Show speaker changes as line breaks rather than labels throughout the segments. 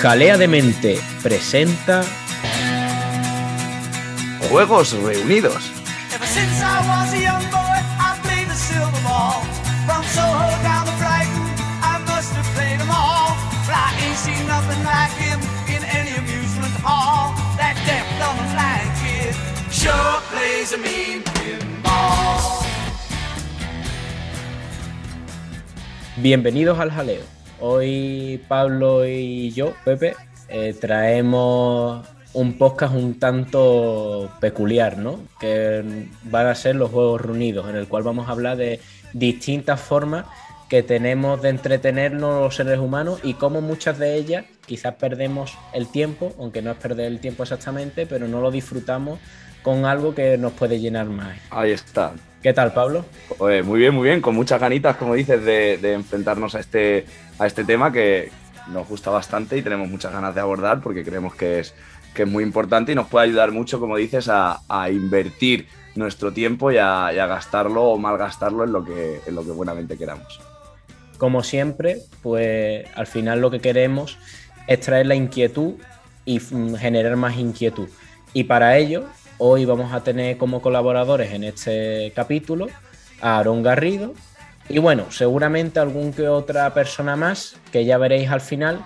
Jalea de Mente presenta
Juegos Reunidos.
'em.
Bienvenidos al Jaleo. Hoy Pablo y yo, Pepe, eh, traemos un podcast un tanto peculiar, ¿no? Que van a ser los Juegos Reunidos, en el cual vamos a hablar de distintas formas que tenemos de entretenernos los seres humanos y cómo muchas de ellas quizás perdemos el tiempo, aunque no es perder el tiempo exactamente, pero no lo disfrutamos con algo que nos puede llenar más.
Ahí está.
¿Qué tal, Pablo?
Muy bien, muy bien, con muchas ganitas, como dices, de, de enfrentarnos a este, a este tema que nos gusta bastante y tenemos muchas ganas de abordar porque creemos que es, que es muy importante y nos puede ayudar mucho, como dices, a, a invertir nuestro tiempo y a, y a gastarlo o malgastarlo en lo, que, en lo que buenamente queramos.
Como siempre, pues al final lo que queremos es traer la inquietud y mm, generar más inquietud. Y para ello, hoy vamos a tener como colaboradores en este capítulo a Aarón Garrido y bueno, seguramente algún que otra persona más que ya veréis al final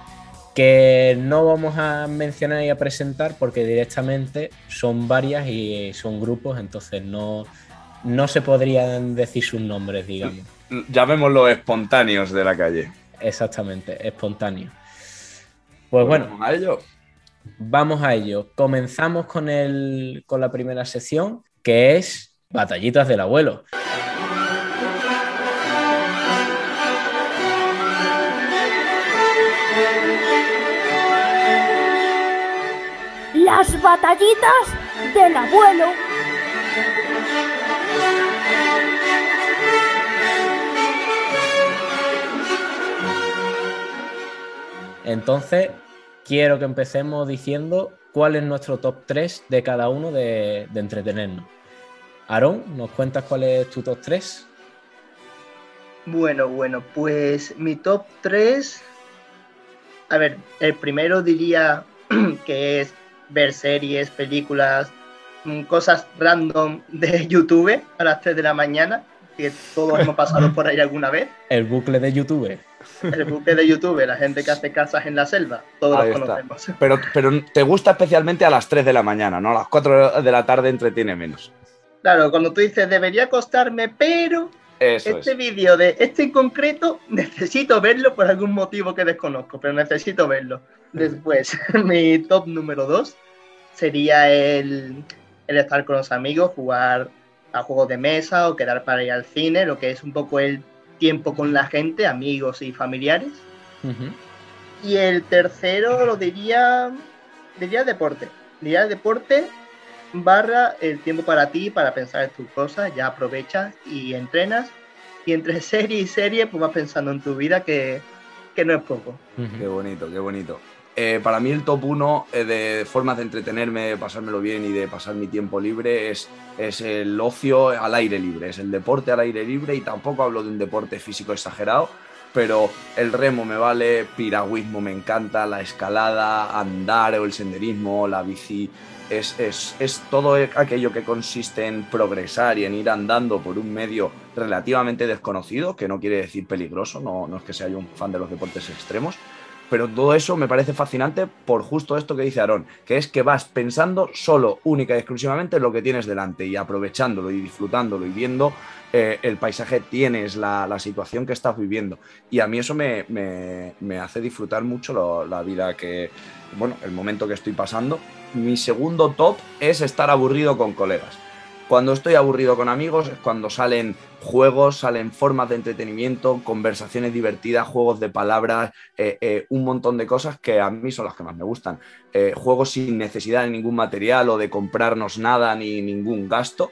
que no vamos a mencionar y a presentar porque directamente son varias y son grupos, entonces no, no se podrían decir sus nombres, digamos.
Llamémoslo espontáneos de la calle.
Exactamente, espontáneo. Pues bueno,
Vamos a ello.
Vamos a ello. Comenzamos con, el, con la primera sección, que es Batallitas del Abuelo.
Las batallitas del abuelo.
Entonces, quiero que empecemos diciendo cuál es nuestro top 3 de cada uno de, entretenernos. Aarón, ¿nos cuentas cuál es tu top 3?
Bueno, bueno, pues mi top 3. A ver, el primero diría que es ver series, películas, mm, cosas random de YouTube a las 3 de la mañana, que todos hemos pasado por ahí alguna vez.
El bucle de YouTube.
El buque de YouTube, la gente que hace casas en la selva, todos
Ahí
los
está.
conocemos.
Pero, pero te gusta especialmente a las 3 de la mañana, ¿no? A las 4 de la tarde entretiene menos.
Claro, cuando tú dices debería acostarme, pero
Eso
este
es.
vídeo de este en concreto necesito verlo por algún motivo que desconozco, pero necesito verlo. Después, mi top número 2 sería el, el estar con los amigos, jugar a juegos de mesa o quedar para ir al cine, lo que es un poco el tiempo con la gente, amigos y familiares. Y el tercero lo diría, diría deporte. Diría deporte barra el tiempo para ti, para pensar en tus cosas, ya aprovechas y entrenas. Y entre serie y serie, pues vas pensando en tu vida que, que no es poco.
Qué bonito, qué bonito. Eh, para mí el top 1 de formas de entretenerme, de pasármelo bien y de pasar mi tiempo libre es, es el ocio al aire libre, es el deporte al aire libre y tampoco hablo de un deporte físico exagerado, pero el remo me vale, piragüismo me encanta, la escalada, andar o el senderismo, la bici, es, es, es todo aquello que consiste en progresar y en ir andando por un medio relativamente desconocido, que no quiere decir peligroso, no, no es que sea yo un fan de los deportes extremos, pero todo eso me parece fascinante por justo esto que dice Aarón, que es que vas pensando solo, única y exclusivamente en lo que tienes delante y aprovechándolo y disfrutándolo y viendo eh, el paisaje tienes, la, la, situación que estás viviendo. Y a mí eso me, me, me hace disfrutar mucho la vida que, bueno, el momento que estoy pasando. Mi segundo top es estar aburrido con colegas. Cuando estoy aburrido con amigos es cuando salen juegos, salen formas de entretenimiento, conversaciones divertidas, juegos de palabras, eh, eh, un montón de cosas que a mí son las que más me gustan. Eh, juegos sin necesidad de ningún material o de comprarnos nada ni ningún gasto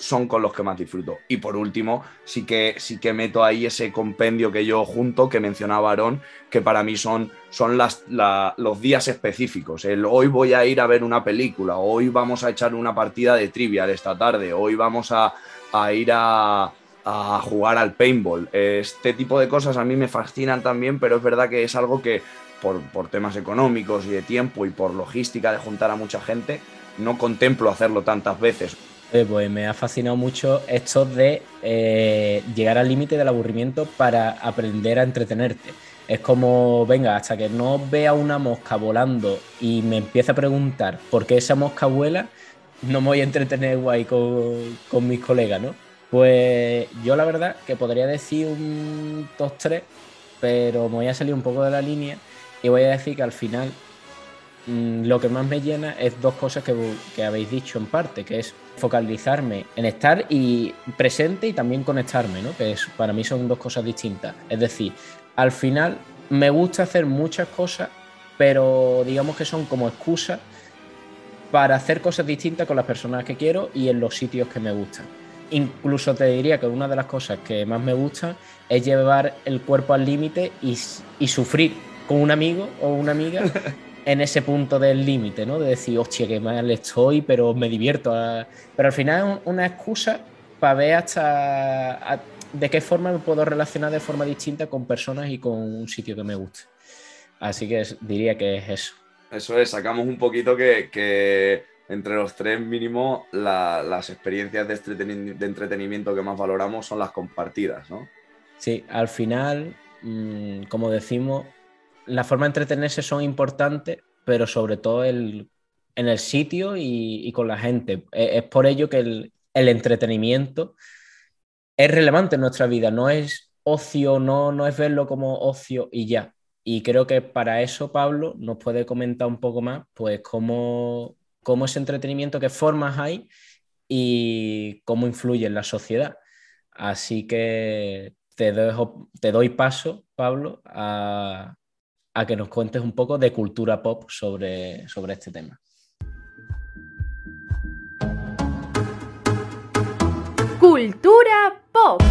son con los que más disfruto. Y por último, sí que, sí que meto ahí ese compendio que yo junto, que mencionaba Aarón, que para mí son, son las, la, los días específicos. El hoy voy a ir a ver una película, hoy vamos a echar una partida de trivial esta tarde, hoy vamos a, a ir a, a jugar al paintball. Este tipo de cosas a mí me fascinan también, pero es verdad que es algo que por, por temas económicos y de tiempo y por logística de juntar a mucha gente, no contemplo hacerlo tantas veces.
Pues me ha fascinado mucho esto de eh, llegar al límite del aburrimiento para aprender a entretenerte. Es como, venga, hasta que no vea una mosca volando y me empiece a preguntar por qué esa mosca vuela, no me voy a entretener guay con, mis colegas, ¿no? Pues yo la verdad que podría decir un top 3, pero me voy a salir un poco de la línea y voy a decir que al final mm, lo que más me llena es dos cosas que habéis dicho en parte, que es focalizarme en estar y presente y también conectarme, ¿no? Que es, para mí son dos cosas distintas. Es decir, al final me gusta hacer muchas cosas, pero digamos que son como excusas para hacer cosas distintas con las personas que quiero y en los sitios que me gustan. Incluso te diría que una de las cosas que más me gusta es llevar el cuerpo al límite y, y sufrir con un amigo o una amiga en ese punto del límite, ¿no? De decir, hostia, qué mal estoy, pero me divierto. Pero al final es una excusa para ver hasta a- de qué forma me puedo relacionar de forma distinta con personas y con un sitio que me guste. Así que es- diría que es eso.
Eso es, sacamos un poquito que, que entre los tres mínimo la- las experiencias de entretenimiento que más valoramos son las compartidas, ¿no?
Sí, al final, mm, como decimos, las formas de entretenerse son importantes, pero sobre todo el, en el sitio y, con la gente. E- Es, por ello que el, el entretenimiento es relevante en nuestra vida, no es ocio, no, no es verlo como ocio y ya. Y creo que para eso Pablo nos puede comentar un poco más, pues cómo, cómo ese entretenimiento, qué formas hay y cómo influye en la sociedad. Así que te, dejo- te doy paso, Pablo, a, a que nos cuentes un poco de cultura pop sobre, sobre este tema.
Cultura pop.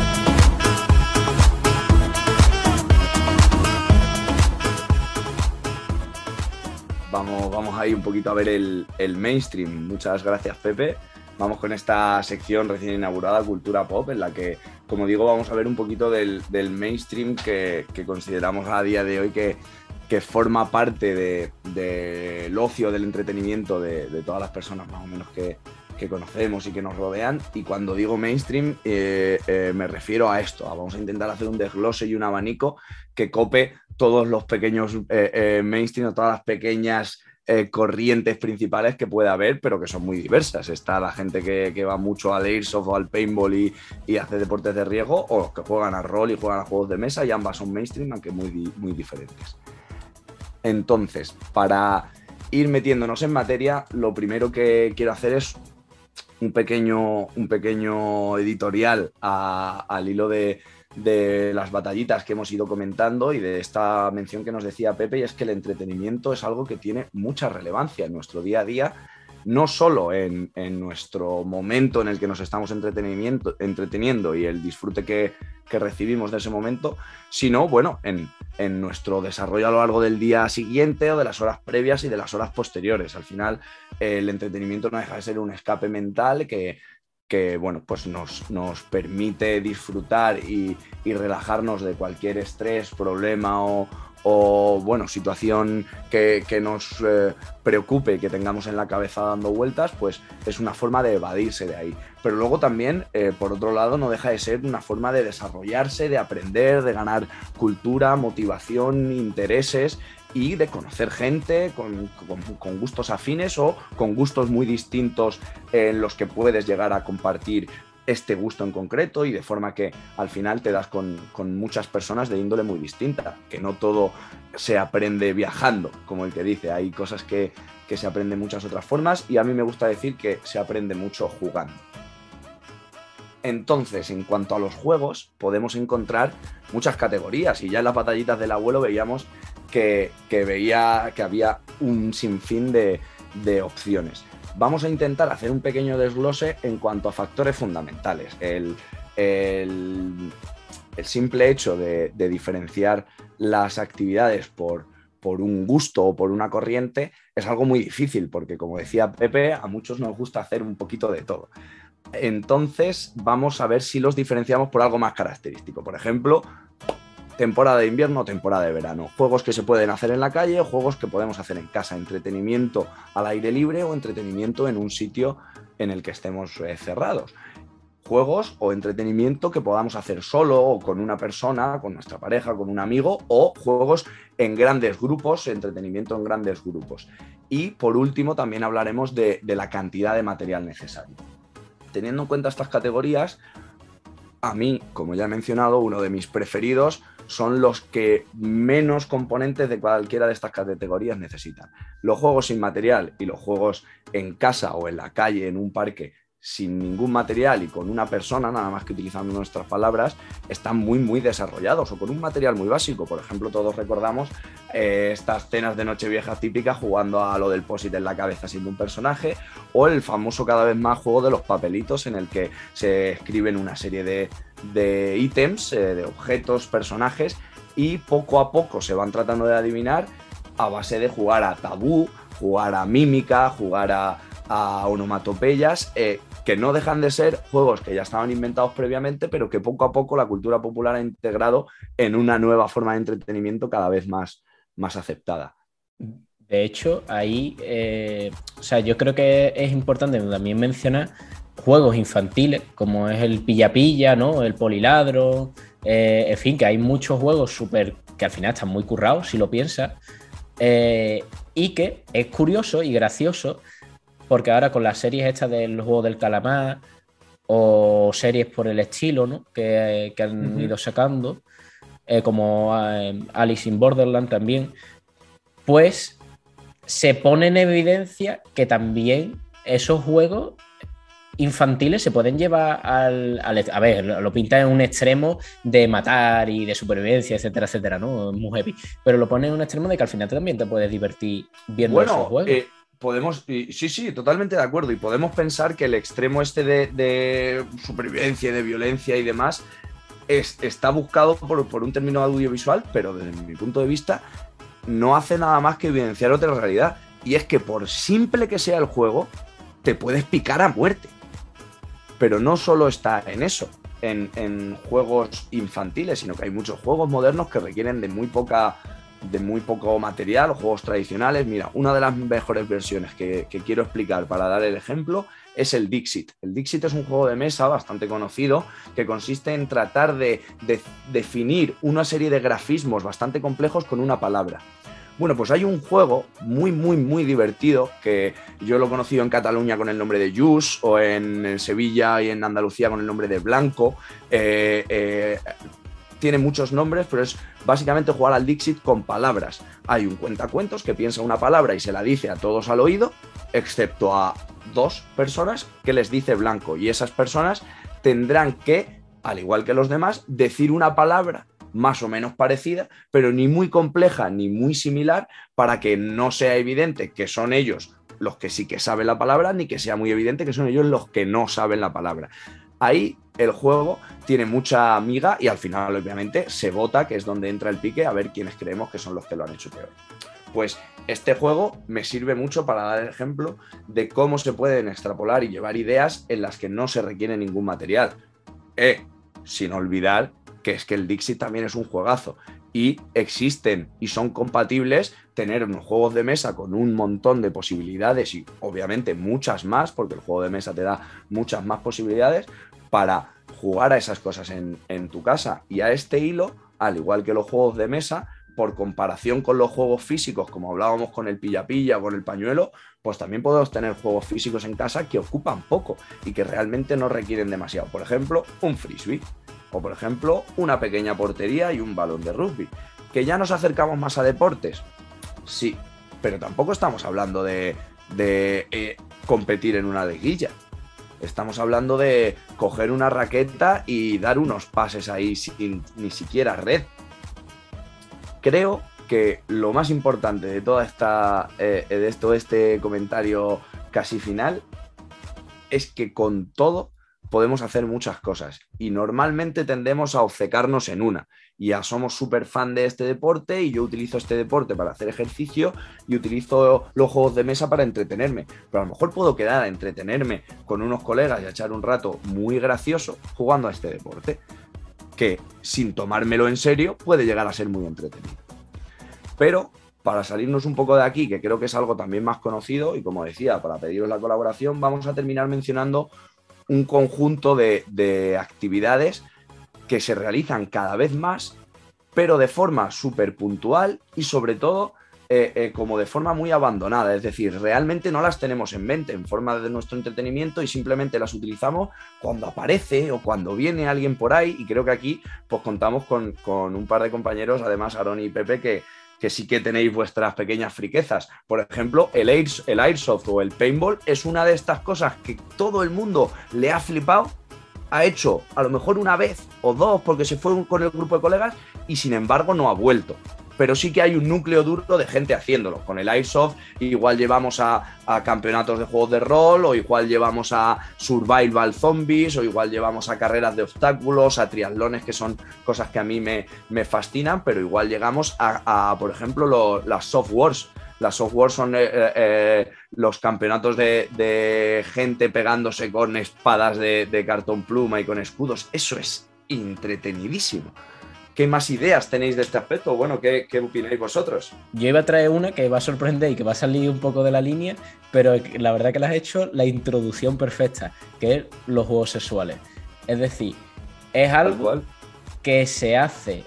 Vamos, vamos ahí un poquito a ver el, el mainstream. Muchas gracias, Pepe. Vamos con esta sección recién inaugurada, Cultura Pop, en la que, como digo, vamos a ver un poquito del, del mainstream que, que consideramos a día de hoy que, que forma parte de- del ocio, del entretenimiento de, de todas las personas más o menos que, que conocemos y que nos rodean. Y cuando digo mainstream, eh, eh, me refiero a esto. vamos a intentar hacer un desglose y un abanico que cope todos los pequeños eh, mainstream o todas las pequeñas corrientes principales que puede haber, pero que son muy diversas. Está la gente que, va mucho al airsoft o al paintball y, hace deportes de riesgo, o los que juegan a rol y juegan a juegos de mesa, y ambas son mainstream, aunque muy, muy diferentes. Entonces, para ir metiéndonos en materia, lo primero que quiero hacer es un pequeño, un pequeño editorial al hilo de, de las batallitas que hemos ido comentando y de esta mención que nos decía Pepe, y es que el entretenimiento es algo que tiene mucha relevancia en nuestro día a día, no solo en, en nuestro momento en el que nos estamos entretenimiento, entreteniendo y el disfrute que, que recibimos de ese momento, sino, bueno, en, en nuestro desarrollo a lo largo del día siguiente o de las horas previas y de las horas posteriores. Al final, el entretenimiento no deja de ser un escape mental que, que bueno, pues nos, nos permite disfrutar y, y relajarnos de cualquier estrés, problema o, o, bueno, situación que, que nos eh, preocupe que tengamos en la cabeza dando vueltas, pues es una forma de evadirse de ahí. Pero luego también, eh, por otro lado, no deja de ser una forma de desarrollarse, de aprender, de ganar cultura, motivación, intereses y de conocer gente con- con gustos afines o con gustos muy distintos en los que puedes llegar a compartir este gusto en concreto y de forma que al final te das con, con muchas personas de índole muy distinta, que no todo se aprende viajando, como el que dice, hay cosas que, que se aprenden de muchas otras formas y a mí me gusta decir que se aprende mucho jugando. Entonces, en cuanto a los juegos, podemos encontrar muchas categorías y ya en las batallitas del abuelo veíamos que, que veía que había un sinfín de, de opciones. Vamos a intentar hacer un pequeño desglose en cuanto a factores fundamentales. El, simple hecho de, de diferenciar las actividades por, por un gusto o por una corriente es algo muy difícil, porque como decía Pepe, a muchos nos gusta hacer un poquito de todo. Entonces, vamos a ver si los diferenciamos por algo más característico. Por ejemplo, temporada de invierno temporada de verano. Juegos que se pueden hacer en la calle, juegos que podemos hacer en casa, entretenimiento al aire libre o entretenimiento en un sitio en el que estemos eh, cerrados. Juegos o entretenimiento que podamos hacer solo o con una persona, con nuestra pareja, con un amigo, o juegos en grandes grupos, entretenimiento en grandes grupos. Y por último, también hablaremos de la cantidad de material necesario. Teniendo en cuenta estas categorías, a mí, como ya he mencionado, uno de mis preferidos son los que menos componentes de cualquiera de estas categorías necesitan. Los juegos sin material y los juegos en casa o en la calle, en un parque, sin ningún material y con una persona, nada más que utilizando nuestras palabras, están muy, muy desarrollados o con un material muy básico. Por ejemplo, todos recordamos eh, estas cenas de Nochevieja típicas jugando a lo del posit en la cabeza siendo un personaje o el famoso cada vez más juego de los papelitos en el que se escriben una serie de, de ítems, eh, de objetos, personajes y poco a poco se van tratando de adivinar a base de jugar a tabú, jugar a mímica, jugar a, onomatopeyas, eh, que no dejan de ser juegos que ya estaban inventados previamente, pero que poco a poco la cultura popular ha integrado en una nueva forma de entretenimiento cada vez más, más aceptada.
De hecho, ahí, eh, o sea, yo creo que es importante también mencionar juegos infantiles, como es el pilla-pilla, ¿no? El poliladro, eh, en fin, que hay muchos juegos súper que al final están muy currados, si lo piensas, eh, y que es curioso y gracioso porque ahora con las series estas del juego del calamar o series por el estilo ¿no? que, han ido sacando, eh, como eh, Alice in Borderland también, pues se pone en evidencia que también esos juegos infantiles se pueden llevar al, A ver, lo pinta en un extremo de matar y de supervivencia, etcétera, etcétera, ¿no? Muy heavy. Pero lo pone en un extremo de que al final también te puedes divertir viendo esos juegos.
Eh, podemos, sí, sí, totalmente de acuerdo, y podemos pensar que el extremo este de, supervivencia, de violencia y demás es, está buscado por, por, un término audiovisual, pero desde mi punto de vista no hace nada más que evidenciar otra realidad, y es que por simple que sea el juego, te puedes picar a muerte. Pero no solo está en eso, en juegos infantiles, sino que hay muchos juegos modernos que requieren de muy poca de muy poco material, juegos tradicionales. Mira, una de las mejores versiones que, quiero explicar para dar el ejemplo es el Dixit. El Dixit es un juego de mesa bastante conocido que consiste en tratar de, definir una serie de grafismos bastante complejos con una palabra. Bueno, pues hay un juego muy, muy, muy divertido que yo lo he conocido en Cataluña con el nombre de Jus o en Sevilla y en Andalucía con el nombre de Blanco. Eh, eh, tiene muchos nombres, pero es básicamente jugar al Dixit con palabras. Hay un cuentacuentos que piensa una palabra y se la dice a todos al oído, excepto a dos personas que les dice blanco. Y esas personas tendrán que, al igual que los demás, decir una palabra más o menos parecida, pero ni muy compleja ni muy similar para que no sea evidente que son ellos los que sí que saben la palabra, ni que sea muy evidente que son ellos los que no saben la palabra. Ahí el juego tiene mucha amiga y al final obviamente se vota, que es donde entra el pique, a ver quiénes creemos que son los que lo han hecho peor. Pues este juego me sirve mucho para dar ejemplo de cómo se pueden extrapolar y llevar ideas en las que no se requiere ningún material. Eh, sin olvidar que es que el Dixit también es un juegazo y existen y son compatibles tener unos juegos de mesa con un montón de posibilidades y obviamente muchas más, porque el juego de mesa te da muchas más posibilidades, para jugar a esas cosas en, tu casa. Y a este hilo, al igual que los juegos de mesa, por comparación con los juegos físicos, como hablábamos con el pilla-pilla o con el pañuelo, pues también podemos tener juegos físicos en casa que ocupan poco y que realmente no requieren demasiado. Por ejemplo, un frisbee. O por ejemplo, una pequeña portería y un balón de rugby. ¿Que ya nos acercamos más a deportes? Sí, pero tampoco estamos hablando de, eh, competir en una liguilla. Estamos hablando de coger una raqueta y dar unos pases ahí sin ni siquiera red. Creo que lo más importante de toda esta eh, de todo este comentario casi final es que con todo podemos hacer muchas cosas y normalmente tendemos a obcecarnos en una. Ya somos súper fan de este deporte y yo utilizo este deporte para hacer ejercicio y utilizo los juegos de mesa para entretenerme. Pero a lo mejor puedo quedar a entretenerme con unos colegas y a echar un rato muy gracioso jugando a este deporte. que sin tomármelo en serio puede llegar a ser muy entretenido. Pero para salirnos un poco de aquí, que creo que es algo también más conocido, y como decía, para pediros la colaboración, vamos a terminar mencionando un conjunto de, de actividades que se realizan cada vez más, pero de forma súper puntual y sobre todo eh, eh, como de forma muy abandonada. Es decir, realmente no las tenemos en mente en forma de nuestro entretenimiento y simplemente las utilizamos cuando aparece o cuando viene alguien por ahí. Y creo que aquí pues contamos con, con un par de compañeros, además Aaron y Pepe, que, que sí que tenéis vuestras pequeñas friquezas. Por ejemplo, el, el Airsoft o el Paintball es una de estas cosas que todo el mundo le ha flipado, ha hecho a lo mejor una vez o dos porque se fue con el grupo de colegas y sin embargo no ha vuelto pero sí que hay un núcleo duro de gente haciéndolo. Con el Airsoft igual llevamos a, campeonatos de juegos de rol, o igual llevamos a Survival Zombies, o igual llevamos a carreras de obstáculos, a triatlones, que son cosas que a mí me, me fascinan, pero igual llegamos a, por ejemplo, las soft wars. Las soft wars son eh, eh, eh, los campeonatos de, gente pegándose con espadas de, de cartón pluma y con escudos. Eso es entretenidísimo. ¿Qué más ideas tenéis de este aspecto? Bueno, ¿qué, opináis vosotros?
Yo iba a traer una que va a sorprender y que va a salir un poco de la línea, pero la verdad que le has hecho la introducción perfecta, que es los juegos sexuales. Es decir, es algo que se hace,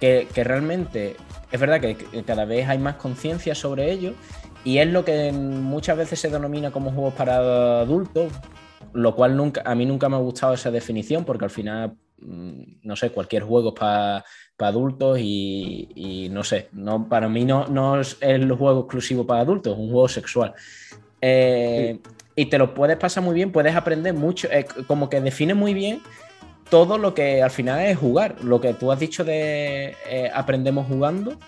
que, realmente es verdad que cada vez hay más conciencia sobre ello y es lo que muchas veces se denomina como juegos para adultos, lo cual nunca, a mí nunca me ha gustado esa definición porque al final no sé, cualquier juego para adultos y, no sé, no, para mí no, no es el juego exclusivo para adultos, es un juego sexual. Eh, y te lo puedes pasar muy bien, puedes aprender mucho, como que define muy bien todo lo que al final es jugar. Lo que tú has dicho de eh, aprendemos jugando,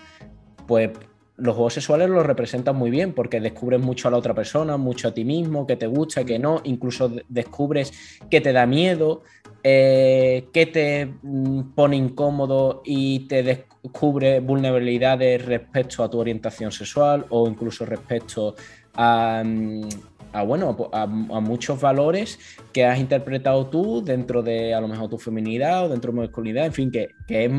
pues los juegos sexuales lo representan muy bien porque descubres mucho a la otra persona, mucho a ti mismo, que te gusta, que no, incluso descubres que te da miedo, eh, que te mm, pone incómodo y te descubre vulnerabilidades respecto a tu orientación sexual o incluso respecto a, mm, bueno, a, muchos valores que has interpretado tú dentro de a lo mejor tu feminidad o dentro de tu masculinidad, en fin, que, que es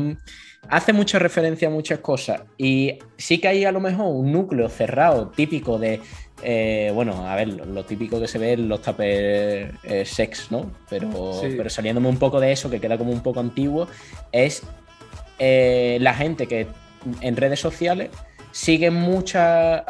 hace mucha referencia a muchas cosas y sí que hay a lo mejor un núcleo cerrado típico de, eh, bueno, a ver, lo, típico que se ve en los tapers eh, sex, ¿no? Pero, pero saliéndome un poco de eso, que queda como un poco antiguo, es eh, la gente que en redes sociales sigue mucha,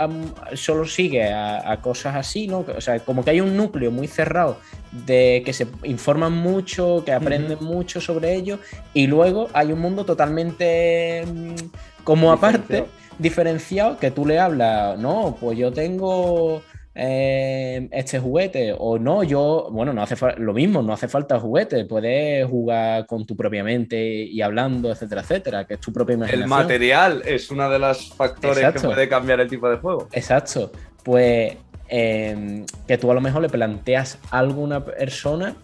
solo sigue a, cosas así, ¿no? O sea, como que hay un núcleo muy cerrado de que se informan mucho, que aprenden mucho sobre ello, y luego hay un mundo totalmente mm, como aparte, diferenciado, que tú le hablas, no, pues yo tengo eh, este juguete o no, yo, bueno, no hace lo mismo, no hace falta juguete, puedes jugar con tu propia mente y hablando, etcétera, etcétera, que es tu propia imaginación.
El material es uno de los factores que puede cambiar el tipo de juego.
Exacto, pues em, que tú a lo mejor le planteas a alguna persona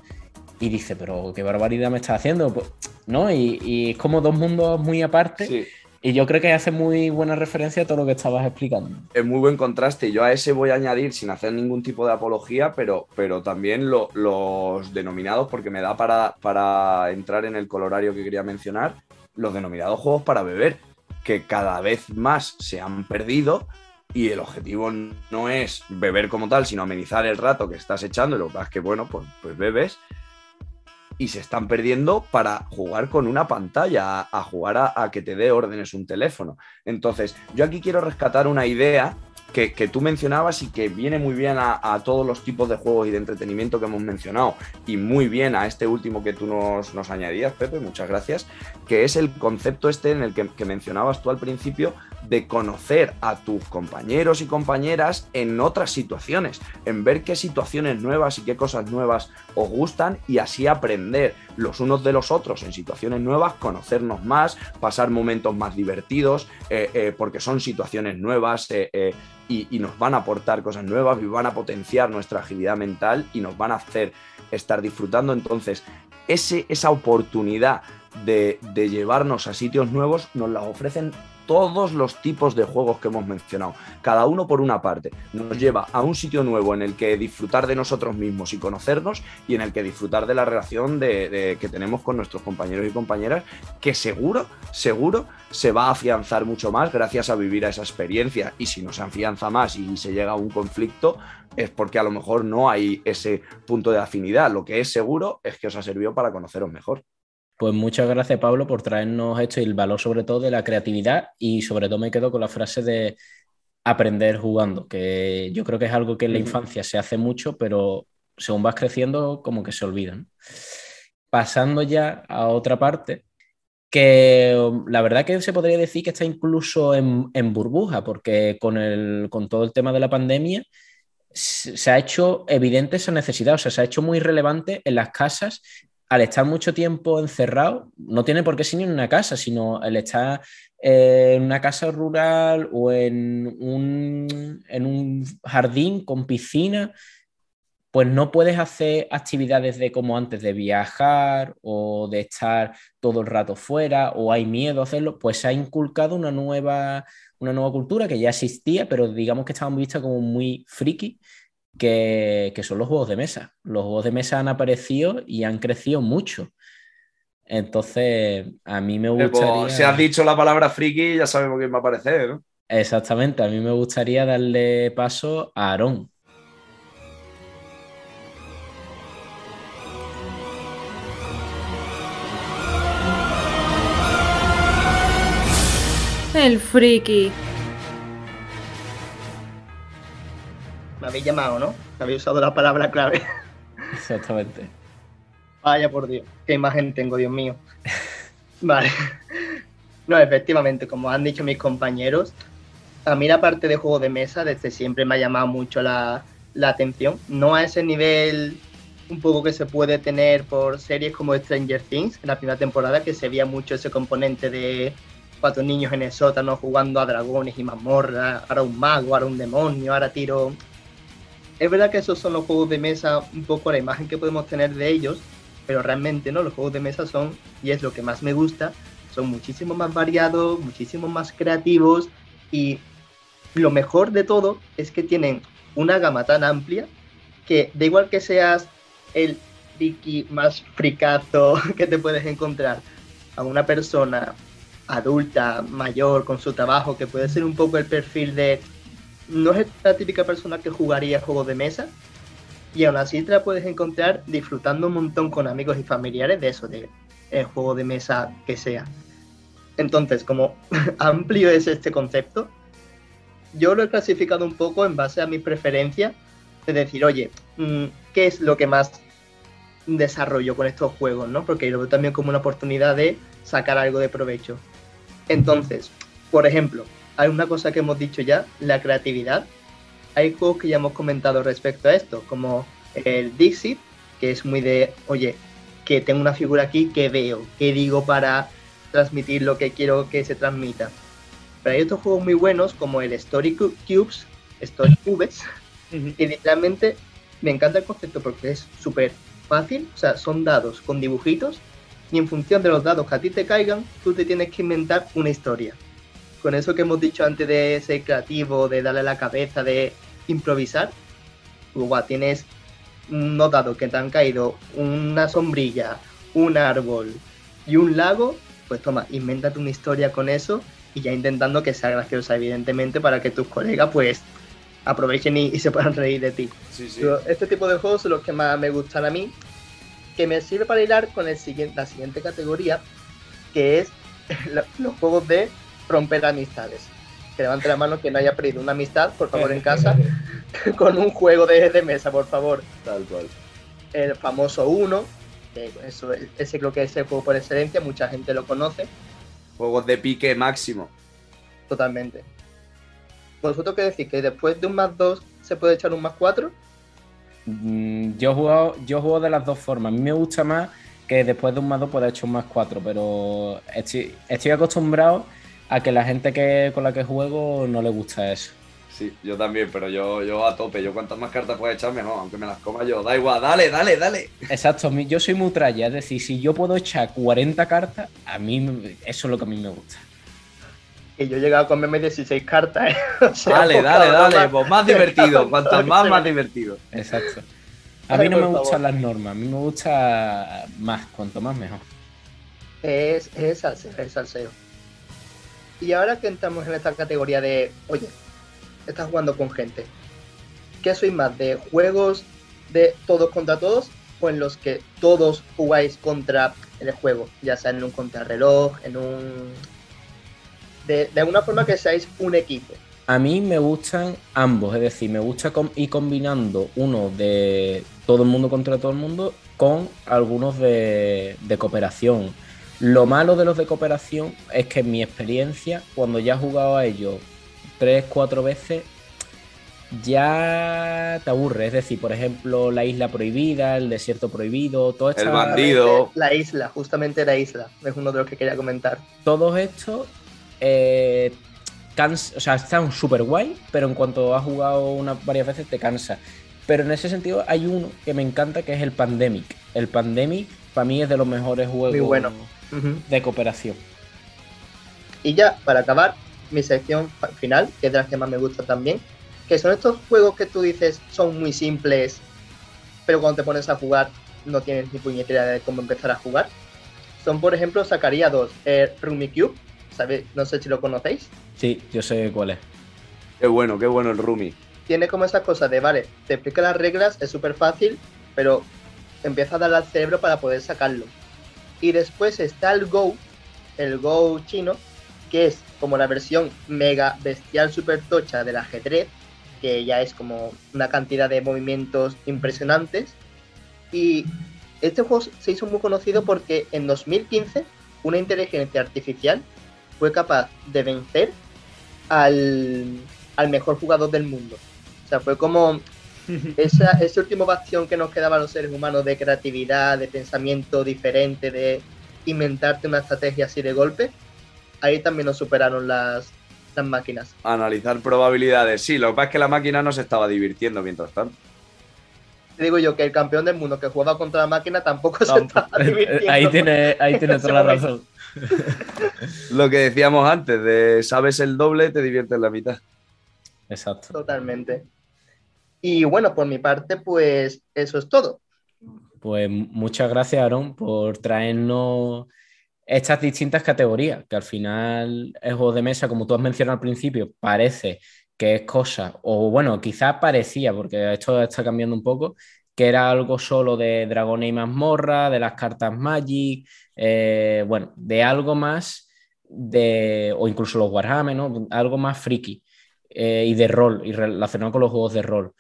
y dice, pero qué barbaridad me estás haciendo, pues, ¿no? Y, y, es como dos mundos muy aparte. Sí y yo creo que hace muy buena referencia a todo lo que estabas explicando.
Es muy buen contraste. Yo a ese voy a añadir, sin hacer ningún tipo de apología, pero, pero también los denominados, porque me da para, para entrar en el colorario que quería mencionar, los denominados juegos para beber, que cada vez más se han perdido y el objetivo no es beber como tal, sino amenizar el rato que estás echando. Lo que pasa es que, bueno, pues, pues bebes y se están perdiendo para jugar con una pantalla, a, jugar a, que te dé órdenes un teléfono. Entonces, yo aquí quiero rescatar una idea que, tú mencionabas y que viene muy bien a, todos los tipos de juegos y de entretenimiento que hemos mencionado. Y muy bien a este último que tú nos, añadías, Pepe, muchas gracias, que es el concepto este en el que, que mencionabas tú al principio de conocer a tus compañeros y compañeras en otras situaciones, en ver qué situaciones nuevas y qué cosas nuevas os gustan y así aprender los unos de los otros en situaciones nuevas, conocernos más, pasar momentos más divertidos, eh, eh, porque son situaciones nuevas eh, y, nos van a aportar cosas nuevas y van a potenciar nuestra agilidad mental y nos van a hacer estar disfrutando. Entonces, ese, esa oportunidad de, de llevarnos a sitios nuevos nos la ofrecen todos los tipos de juegos que hemos mencionado, cada uno por una parte, nos lleva a un sitio nuevo en el que disfrutar de nosotros mismos y conocernos y en el que disfrutar de la relación que tenemos con nuestros compañeros y compañeras, que seguro, seguro se va a afianzar mucho más gracias a vivir a esa experiencia. Y si no se afianza más y se llega a un conflicto, es porque a lo mejor no hay ese punto de afinidad. Lo que es seguro es que os ha servido para conoceros mejor.
Pues muchas gracias, Pablo, por traernos esto y el valor sobre todo de la creatividad y sobre todo me quedo con la frase de aprender jugando, que yo creo que es algo que en la infancia se hace mucho, pero según vas creciendo como que se olvidan. Pasando ya a otra parte, que um, la verdad que se podría decir que está incluso en, en burbuja, porque con, el, con todo el tema de la pandemia se ha hecho evidente esa necesidad, o sea, se ha hecho muy relevante en las casas al estar mucho tiempo encerrado, no tiene por qué ser en una casa, sino el estar eh, en una casa rural o en un, en un jardín con piscina, pues no puedes hacer actividades de como antes, de viajar o de estar todo el rato fuera o hay miedo a hacerlo, pues se ha inculcado una nueva, una nueva cultura que ya existía, pero digamos que estaban vistas como muy friki, que, que son los juegos de mesa. Los juegos de mesa han aparecido y han crecido mucho. Entonces, a mí me
Eh, pues,
gustaría...
si has dicho la palabra friki, ya sabemos quién va a aparecer, ¿no?
Exactamente, a mí me gustaría darle paso a Aarón.
El friki.
Me habéis llamado, ¿no? Me habéis usado la palabra clave.
Exactamente.
Vaya por Dios, qué imagen tengo, Dios mío. Vale. No, efectivamente, como han dicho mis compañeros, a mí la parte de juego de mesa desde siempre me ha llamado mucho la, la atención. No a ese nivel un poco que se puede tener por series como Stranger Things en la primera temporada, que se veía mucho ese componente de cuatro niños en el sótano jugando a dragones y mazmorras, ahora un mago, ahora un demonio, ahora tiro. Es verdad que esos son los juegos de mesa, un poco la imagen que podemos tener de ellos, pero realmente no, los juegos de mesa son, y es lo que más me gusta, son muchísimo más variados, muchísimo más creativos y lo mejor de todo es que tienen una gama tan amplia que da igual que seas el friki más fricazo que te puedes encontrar a una persona adulta, mayor, con su trabajo, que puede ser un poco el perfil de no es la típica persona que jugaría juegos de mesa, y aún así te la puedes encontrar disfrutando un montón con amigos y familiares de eso, de el juego de mesa que sea. Entonces, como amplio es este concepto, yo lo he clasificado un poco en base a mi preferencia de decir, oye, mm, ¿qué es lo que más desarrollo con estos juegos? ¿no? Porque lo veo también como una oportunidad de sacar algo de provecho. Entonces, por ejemplo, hay una cosa que hemos dicho ya, la creatividad. Hay juegos que ya hemos comentado respecto a esto, como el Dixit, que es muy de, oye, que tengo una figura aquí, que veo, que digo para transmitir lo que quiero que se transmita. Pero hay otros juegos muy buenos como el Story Cu- Cubes, Story Cubes, y literalmente me encanta el concepto porque es súper fácil, o sea, son dados con dibujitos y en función de los dados que a ti te caigan, tú te tienes que inventar una historia. Con eso que hemos dicho antes de ser creativo, de darle la cabeza, de improvisar, pues, tienes unos dados que te han caído una sombrilla, un árbol y un lago, pues toma, invéntate una historia con eso y ya intentando que sea graciosa, evidentemente, para que tus colegas pues aprovechen y, y se puedan reír de ti.
Sí, sí.
Pero este tipo de juegos son los que más me gustan a mí, que me sirve para hilar con el siguiente, la siguiente categoría, que es lo- los juegos de romper amistades. Que levante la mano que no haya perdido una amistad, por favor, en casa, con un juego de, de mesa, por favor.
Tal cual.
El famoso Uno, que eso, ese creo que es el juego por excelencia, mucha gente lo conoce
Juegos de pique máximo.
totalmente. ¿Vosotros qué decís? ¿Que después de un más 2 se puede echar un más 4?
Mm, Yo juego, yo juego de las dos formas. A mí me gusta más que después de un más 2 pueda echar un más 4, pero estoy, estoy acostumbrado a que la gente que, con la que juego no le gusta eso.
Sí, yo también, pero yo, yo a tope. Yo cuantas más cartas pueda echar, mejor, aunque me las coma yo. Da igual, dale, dale, dale.
Exacto, yo soy mutralla, es decir, si yo puedo echar 40 cartas, a mí me- eso es lo que a mí me gusta.
Y yo he llegado a comerme 16 cartas, ¿eh? O sea,
Dale, dale, dale,
broma.
pues más divertido. Cuantas más, más divertido.
Exacto. A mí no me gustan las normas, a mí me gusta más, cuanto más mejor.
Es, es salseo, es salseo. Y ahora que entramos en esta categoría de, oye, estás jugando con gente. ¿Qué sois más? ¿De juegos de todos contra todos? ¿O en los que todos jugáis contra el juego? Ya sea en un contrarreloj, en un... De, de alguna forma que seáis un equipo.
A mí me gustan ambos, es decir, me gusta com- ir combinando uno de todo el mundo contra todo el mundo con algunos de, de cooperación. Lo malo de los de cooperación es que en mi experiencia, cuando ya he jugado a ellos tres, cuatro veces, ya te aburre. Es decir, por ejemplo, la isla prohibida, el desierto prohibido, todo
El bandido.
La isla, justamente la isla. Es uno de los que quería comentar.
todos estos eh, cans- o sea, están súper guay, pero en cuanto has jugado una, varias veces te cansa. Pero en ese sentido hay uno que me encanta que es el Pandemic. El Pandemic para mí es de los mejores juegos
Muy bueno.
De cooperación.
Y ya, para acabar, mi sección final, que es de las que más me gusta también, que son estos juegos que tú dices son muy simples, pero cuando te pones a jugar no tienes ni puñetera de cómo empezar a jugar. Son, por ejemplo, sacaría dos. Eh, Rumi Cube, ¿sabéis? No sé si lo conocéis.
Sí, yo sé cuál es.
Qué bueno, qué bueno el Rumi.
Tiene como esa cosa de, vale, te explica las reglas, es súper fácil, pero empieza a darle al cerebro para poder sacarlo. Y después está el Go, el Go chino, que es como la versión mega bestial super tocha del ajedrez, que ya es como una cantidad de movimientos impresionantes. Y este juego se hizo muy conocido porque en 2015 una inteligencia artificial fue capaz de vencer al, al mejor jugador del mundo. O sea, fue como esa, ese último bastión que nos quedaba a los seres humanos de creatividad, de pensamiento diferente, de inventarte una estrategia así de golpe. Ahí también nos superaron las, las máquinas.
Analizar probabilidades. Sí, lo que pasa es que la máquina no se estaba divirtiendo mientras tanto.
Te digo yo que el campeón del mundo que jugaba contra la máquina tampoco se estaba divirtiendo.
ahí tiene, ahí tiene
En ese
toda la razón.
Lo que decíamos antes, de sabes el doble, te diviertes la mitad.
Exacto.
Totalmente. Y bueno, por mi parte, pues eso es todo.
Pues muchas gracias, Aaron, por traernos estas distintas categorías, que al final el juego de mesa, como tú has mencionado al principio, parece que es cosa, o bueno, quizás parecía, porque esto está cambiando un poco, que era algo solo de dragones y mazmorra, de las cartas Magic, eh, bueno, de algo más de, o incluso los Warhammer, ¿no? Algo más friki eh, y de rol, y relacionado con los juegos de rol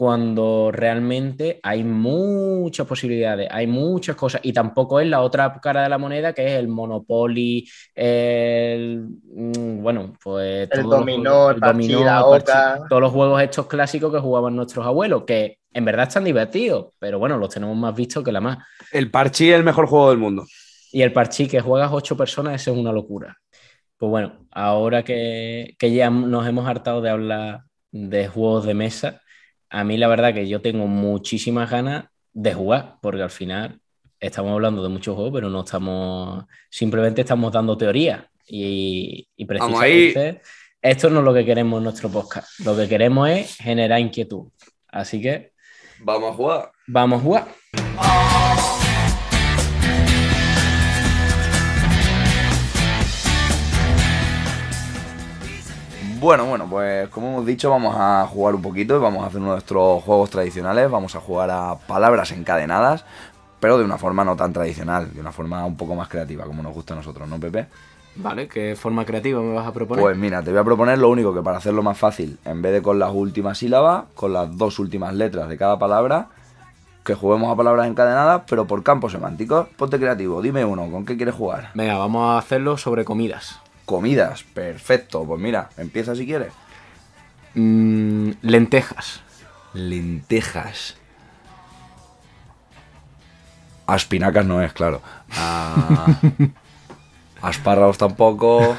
cuando realmente hay muchas posibilidades, hay muchas cosas, y tampoco es la otra cara de la moneda que es el Monopoly, el mm, bueno, pues
El
los
dominó, el la
el
oca.
todos los juegos estos clásicos que jugaban nuestros abuelos, que en verdad están divertidos, pero bueno, los tenemos más vistos que la más.
El Parchi es el mejor juego del mundo.
Y el parchí que juegas ocho personas, eso es una locura. Pues bueno, ahora que, que ya nos hemos hartado de hablar de juegos de mesa, a mí la verdad que yo tengo muchísimas ganas de jugar, porque al final estamos hablando de muchos juegos, pero no estamos, simplemente estamos dando teoría. Y, y precisamente esto no es lo que queremos en nuestro podcast. Lo que queremos es generar inquietud. Así que
Vamos a jugar.
vamos a jugar.
Bueno, bueno, pues como hemos dicho, vamos a jugar un poquito y vamos a hacer uno de nuestros juegos tradicionales. Vamos a jugar a palabras encadenadas, pero de una forma no tan tradicional, de una forma un poco más creativa, como nos gusta a nosotros, ¿no, Pepe?
Vale, ¿qué forma creativa me vas a proponer?
Pues mira, te voy a proponer lo único que para hacerlo más fácil, en vez de con las últimas sílabas, con las dos últimas letras de cada palabra, que juguemos a palabras encadenadas, pero por campos semánticos. Ponte creativo, dime uno, ¿con qué quieres jugar?
Venga, vamos a hacerlo sobre comidas.
Comidas, perfecto. Pues mira, empieza si quieres.
Mm, lentejas.
Lentejas. Aspinacas no es, claro. Ah, Asparraos tampoco.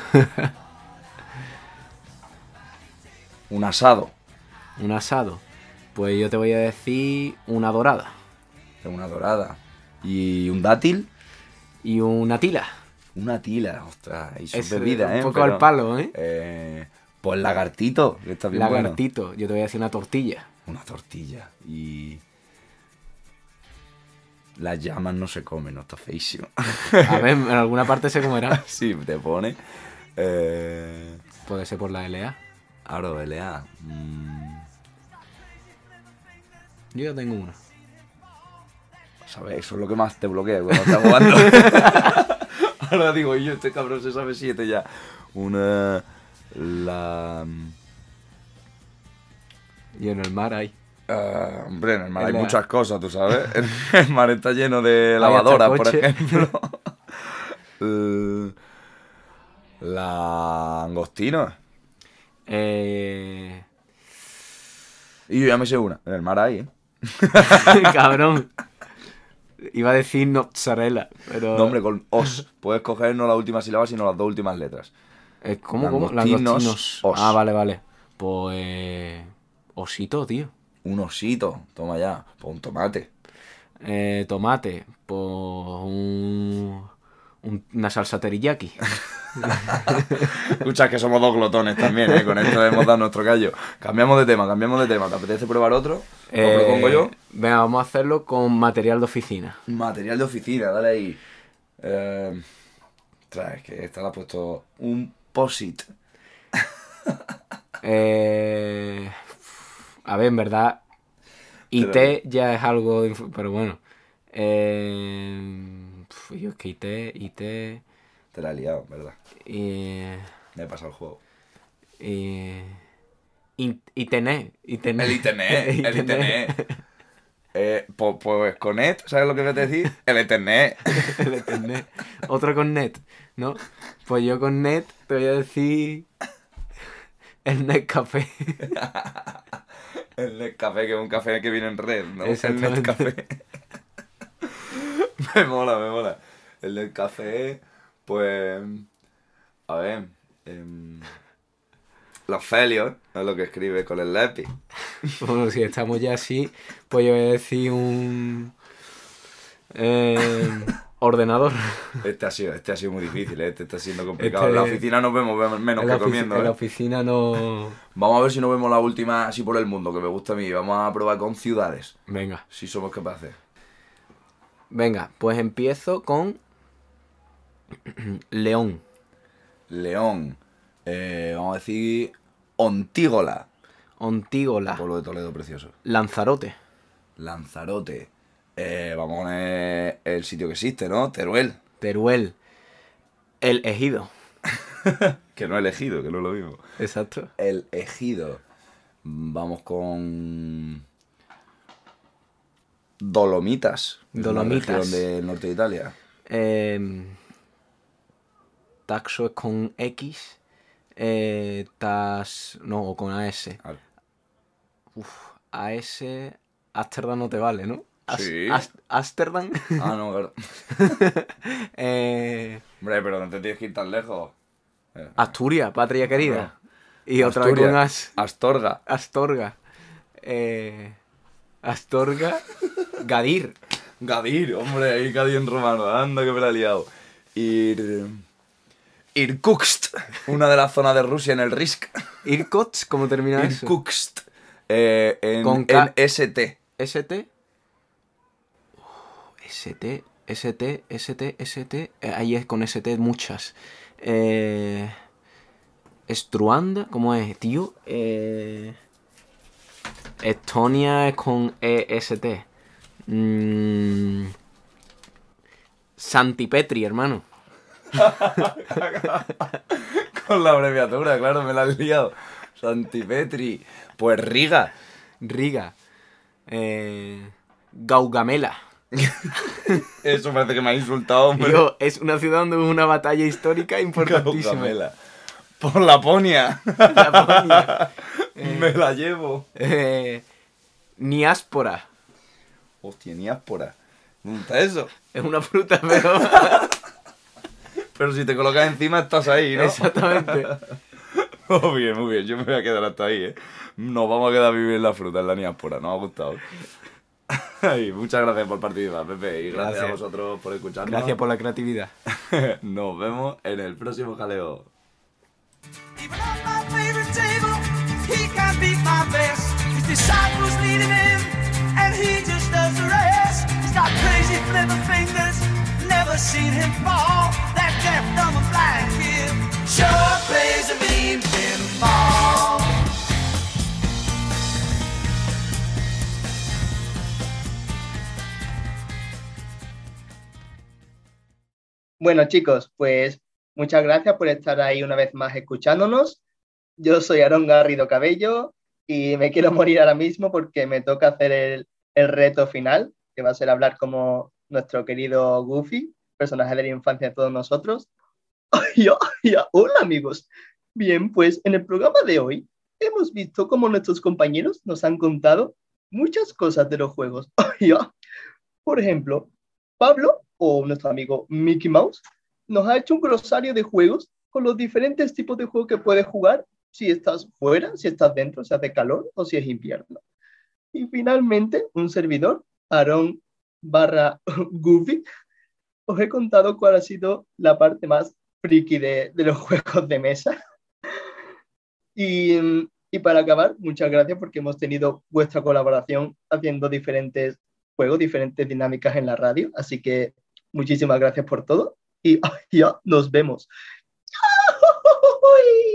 Un asado.
Un asado. Pues yo te voy a decir una dorada.
Una dorada. Y un dátil.
Y una tila.
Una tila, ostras, y sus bebidas,
un
¿eh?
poco al palo, ¿eh?
eh, pues lagartito, que está bien bueno.
Lagartito. Yo te voy a decir una tortilla.
Una tortilla y... Las llamas no se comen, no está feísimo.
A ver, en alguna parte se comerá.
sí, te pone... Eh...
Puede ser por la LA.
Aro, LA. mm,
Yo ya tengo una.
¿Sabes? Eso es lo que más te bloquea cuando estás jugando. Ahora digo, yo, este cabrón se sabe siete ya. Una... La...
Y en el mar hay.
Ah, hombre, en el mar hay
LA.
muchas cosas, tú sabes. El mar está lleno de lavadoras, por ejemplo. La angostina.
Eh...
Y yo ya me sé una. En el mar hay, ¿eh?
Cabrón. Iba a decir mozzarella, pero...
No, hombre, con os. Puedes coger no la última sílaba, sino las dos últimas letras.
Eh, ¿Cómo, cómo?
Langostinos, os.
Ah, vale, vale. Pues... Osito, tío.
Un osito. Toma ya. Pues un tomate.
Eh, tomate. Pues un... un- una salsa teriyaki.
Escucha que somos dos glotones también, ¿eh? Con esto hemos dado nuestro callo. Cambiamos de tema, cambiamos de tema. ¿Te apetece probar otro? ¿Lo
Eh,
propongo yo?
Venga, vamos a hacerlo con material de oficina.
Material de oficina, dale ahí. Eh, traes que esta la ha puesto un posit.
Eh, a ver, en verdad, IT ya es algo, pero bueno. Eh, pf, yo es que IT, IT,
Te la he liado, ¿verdad? Me he pasado el juego.
y, in- Itenet, Itenet.
El internet, el internet. Eh, pues, pues con net, ¿sabes lo que voy a decir? El internet.
El Ethernet. Otro con net, ¿no? Pues yo con net te voy a decir el Netcafé.
El Netcafé, que es un café que viene en red, ¿no? El. Netcafé. me mola, me mola. El Netcafé, pues... A ver... em, los Felios, es lo que escribe con el lápiz.
Bueno, si estamos ya así, pues yo voy a decir un eh, ordenador.
Este ha sido, este ha sido muy difícil, ¿eh? este está siendo complicado.
Este-
En la oficina nos vemos vemos menos
en,
que comiendo,
en la
¿eh?
oficina no.
Vamos a ver si nos vemos la última así por el mundo, que me gusta a mí. Vamos a probar con ciudades,
Venga,
si somos capaces.
Venga, pues empiezo con León,
León, eh, vamos a decir Ontígola,
Ontígola,
pueblo de Toledo precioso.
Lanzarote,
Lanzarote, eh, vamos a poner el sitio que existe, ¿no? Teruel,
Teruel, El Ejido.
que no he elegido, que no es lo mismo.
Exacto.
El Ejido. Vamos con Dolomitas.
Dolomitas.
del norte de Italia.
Eh, taxo es con X. Eh, tas. No, o con AS.
Vale.
Uf, AS. Ámsterdam no te vale, ¿no? As-
Sí.
As-.
Ah, no, claro.
eh,
Hombre, pero no te tienes que ir tan lejos. Eh,
Asturias, patria querida. Y otra vez con As-
Astorga.
Astorga. Eh, Astorga. Gadir.
Gadir, hombre, ahí Gadir en romano. Anda que me la he liado. Ir... Irkutsk, una de las zonas de Rusia en el Risk.
Irkutsk, ¿cómo termina eso?
Irkutsk. Eh, en,
Con
en ST.
ST. Uh, ST, ST, ST, ST. eh, ahí es con ST muchas. Eh, Estruanda, ¿cómo es, tío? Eh, Estonia es con EST. Mm, Santipetri, hermano.
Con la abreviatura, claro, me la has liado. Santipetri. Pues Riga.
Riga. Eh, Gaugamela.
Eso parece que me ha insultado, hombre.
Es una ciudad donde hubo una batalla histórica importantísima.
Gaugamela. Por Laponia.
Laponia.
me la llevo.
Eh, Niáspora.
Hostia, ni áspora. ¿Dónde está eso?
Es una fruta, pero.
Pero si te colocas encima estás ahí, ¿no?
Exactamente.
Muy bien, muy bien. Yo me voy a quedar hasta ahí, ¿eh? Nos vamos a quedar a vivir en la fruta, en la niáspora. Nos ha gustado. Ay, muchas gracias por participar, Pepe, y gracias,
Gracias.
a vosotros por escucharnos.
Gracias por la creatividad.
Nos vemos en el próximo jaleo.
He can't beat my best. His disciples lead him and he just does the rest. He's got crazy flipper fingers, never seen him fall. That deaf, dumb, and blind kid sure plays a mean pinball.
Bueno, chicos, pues muchas gracias por estar ahí una vez más escuchándonos. Yo soy Aaron Garrido Cabello y me quiero morir ahora mismo porque me toca hacer el, reto final, que va a ser hablar como nuestro querido Goofy, personaje de la infancia de todos nosotros. Hola amigos. Bien, pues en el programa de hoy hemos visto cómo nuestros compañeros nos han contado muchas cosas de los juegos. Por ejemplo, Pablo, o nuestro amigo Mickey Mouse, nos ha hecho un glosario de juegos con los diferentes tipos de juegos que puedes jugar si estás fuera, si estás dentro, si hace calor o si es invierno. Y finalmente, un servidor, Aaron barra Goofy, os he contado cuál ha sido la parte más friki de, los juegos de mesa. Y, y para acabar, muchas gracias porque hemos tenido vuestra colaboración haciendo diferentes juegos, diferentes dinámicas en la radio. Así que muchísimas gracias por todo y ya nos vemos. ¡Ay!